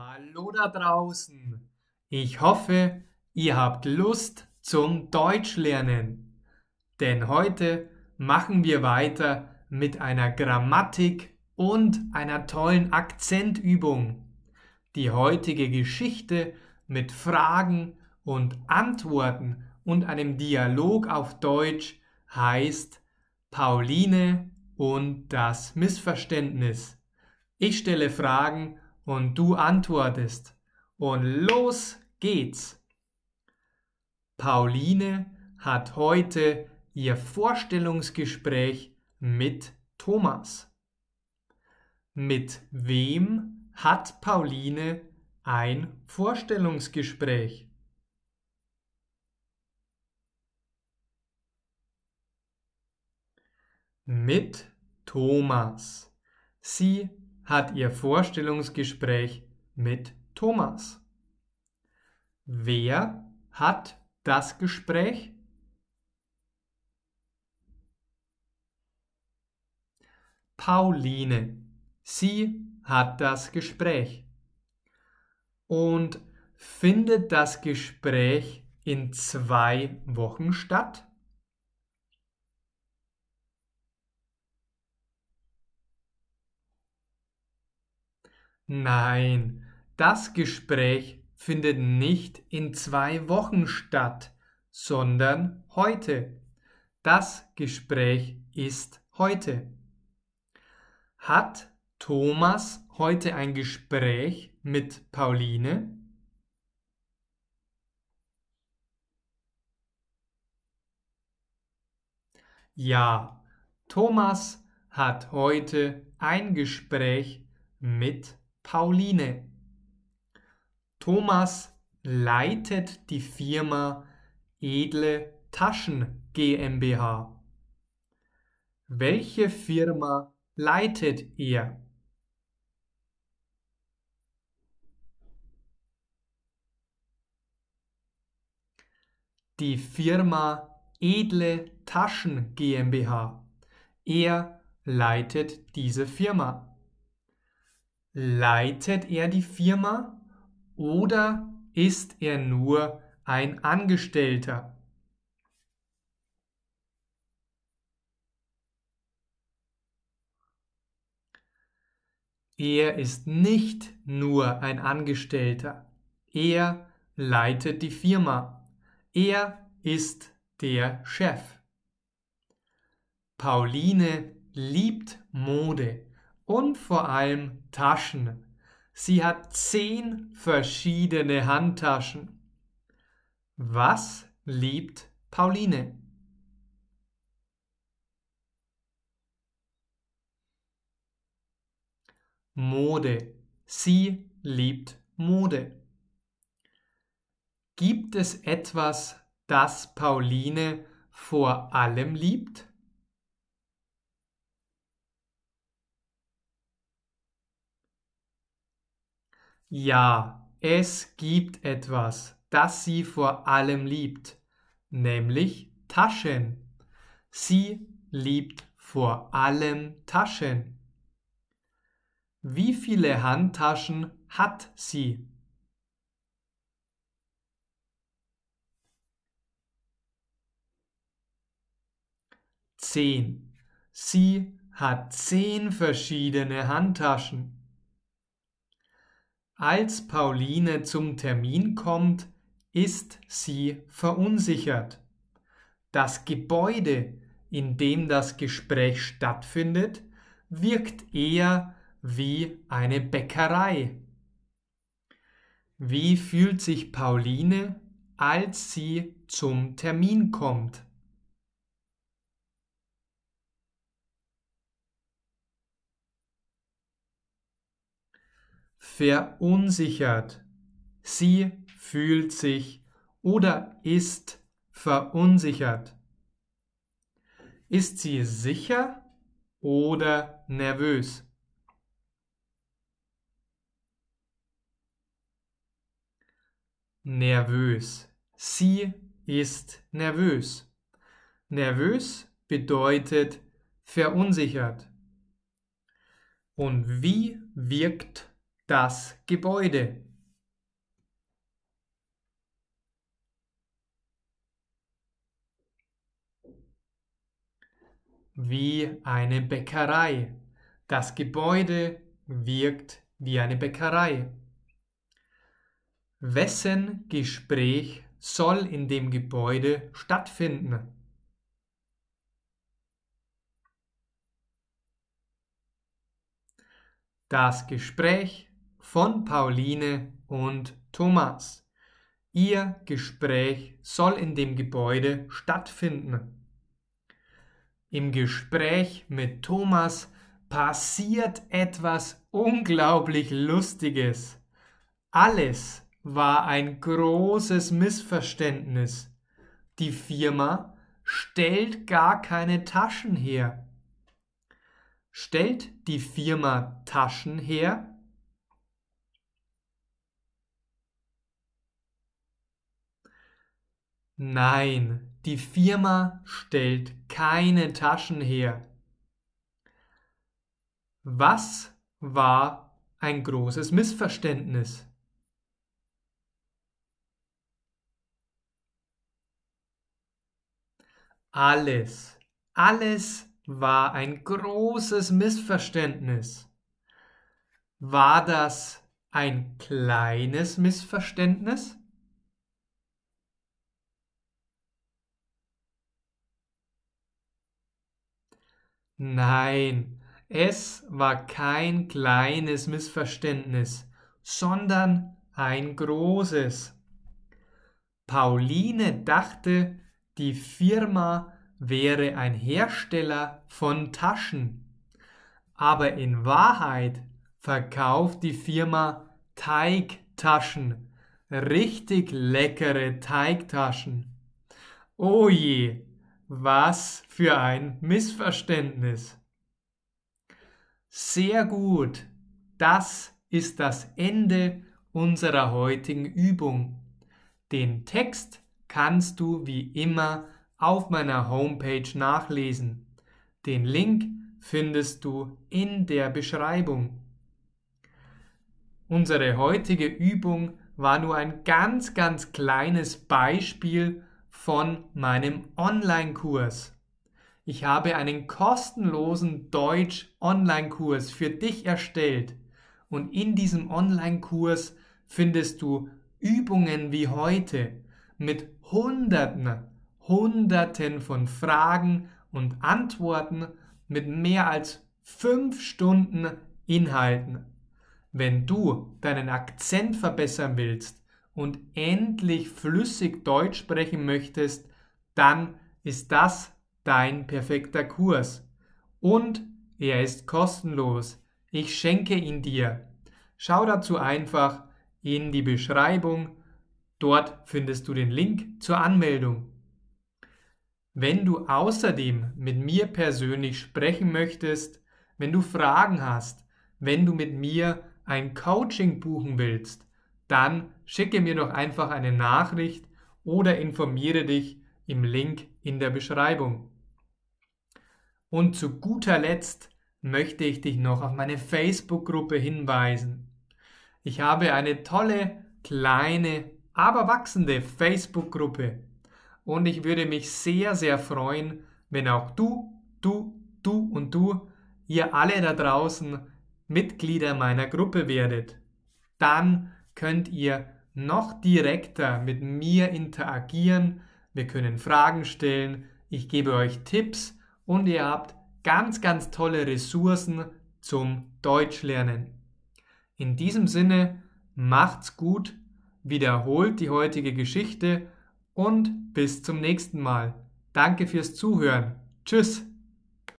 Hallo da draußen. Ich hoffe, ihr habt Lust zum Deutschlernen. Denn heute machen wir weiter mit einer Grammatik und einer tollen Akzentübung. Die heutige Geschichte mit Fragen und Antworten und einem Dialog auf Deutsch heißt Pauline und das Missverständnis. Ich stelle Fragen und du antwortest. Und los geht's. Pauline hat heute ihr Vorstellungsgespräch mit Thomas. Mit wem hat Pauline ein Vorstellungsgespräch? Mit Thomas. Sie hat ihr Vorstellungsgespräch mit Thomas. Wer hat das Gespräch? Pauline. Sie hat das Gespräch. Und findet das Gespräch in zwei Wochen statt? Nein, das Gespräch findet nicht in zwei Wochen statt, sondern heute. Das Gespräch ist heute. Hat Thomas heute ein Gespräch mit Pauline? Ja, Thomas hat heute ein Gespräch mit Pauline. Thomas leitet die Firma Edle Taschen GmbH. Welche Firma leitet er? Die Firma Edle Taschen GmbH. Er leitet diese Firma. Leitet er die Firma oder ist er nur ein Angestellter? Er ist nicht nur ein Angestellter. Er leitet die Firma. Er ist der Chef. Pauline liebt Mode und vor allem Taschen. Sie hat zehn verschiedene Handtaschen. Was liebt Pauline? Mode. Sie liebt Mode. Gibt es etwas, das Pauline vor allem liebt? Ja, es gibt etwas, das sie vor allem liebt, nämlich Taschen. Sie liebt vor allem Taschen. Wie viele Handtaschen hat sie? Zehn. Sie hat zehn verschiedene Handtaschen. Als Pauline zum Termin kommt, ist sie verunsichert. Das Gebäude, in dem das Gespräch stattfindet, wirkt eher wie eine Bäckerei. Wie fühlt sich Pauline, als sie zum Termin kommt? Verunsichert. Sie fühlt sich oder ist verunsichert. Ist sie sicher oder nervös? Nervös. Sie ist nervös. Nervös bedeutet verunsichert. Und wie wirkt das Gebäude. Wie eine Bäckerei. Das Gebäude wirkt wie eine Bäckerei. Wessen Gespräch soll in dem Gebäude stattfinden? Das Gespräch von Pauline und Thomas. Ihr Gespräch soll in dem Gebäude stattfinden. Im Gespräch mit Thomas passiert etwas unglaublich Lustiges. Alles war ein großes Missverständnis. Die Firma stellt gar keine Taschen her. Stellt die Firma Taschen her? Nein, die Firma stellt keine Taschen her. Was war ein großes Missverständnis? Alles, alles war ein großes Missverständnis. War das ein kleines Missverständnis? Nein, es war kein kleines Missverständnis, sondern ein großes. Pauline dachte, die Firma wäre ein Hersteller von Taschen. Aber in Wahrheit verkauft die Firma Teigtaschen. Richtig leckere Teigtaschen. Oh je, was für ein Missverständnis. Sehr gut. Das ist das Ende unserer heutigen Übung. Den Text kannst du wie immer auf meiner Homepage nachlesen. Den Link findest du in der Beschreibung. Unsere heutige Übung war nur ein ganz, ganz kleines Beispiel von meinem Online-Kurs. Ich habe einen kostenlosen Deutsch-Online-Kurs für dich erstellt und in diesem Online-Kurs findest du Übungen wie heute mit Hunderten, Hunderten von Fragen und Antworten mit mehr als fünf Stunden Inhalten. Wenn du deinen Akzent verbessern willst und endlich flüssig Deutsch sprechen möchtest, dann ist das dein perfekter Kurs. Und er ist kostenlos. Ich schenke ihn dir. Schau dazu einfach in die Beschreibung Dort findest du den Link zur Anmeldung. Wenn du außerdem mit mir persönlich sprechen möchtest, wenn du Fragen hast, wenn du mit mir ein Coaching buchen willst, dann schicke mir doch einfach eine Nachricht oder informiere dich im Link in der Beschreibung. Und zu guter Letzt möchte ich dich noch auf meine Facebook-Gruppe hinweisen. Ich habe eine tolle kleine aber wachsende Facebook-Gruppe. Und ich würde mich sehr, sehr freuen, wenn auch du, du, du und du, ihr alle da draußen Mitglieder meiner Gruppe werdet. Dann könnt ihr noch direkter mit mir interagieren. Wir können Fragen stellen. Ich gebe euch Tipps und ihr habt ganz, ganz tolle Ressourcen zum Deutschlernen. In diesem Sinne, macht's gut wiederholt die heutige Geschichte und bis zum nächsten Mal. Danke fürs Zuhören. Tschüss.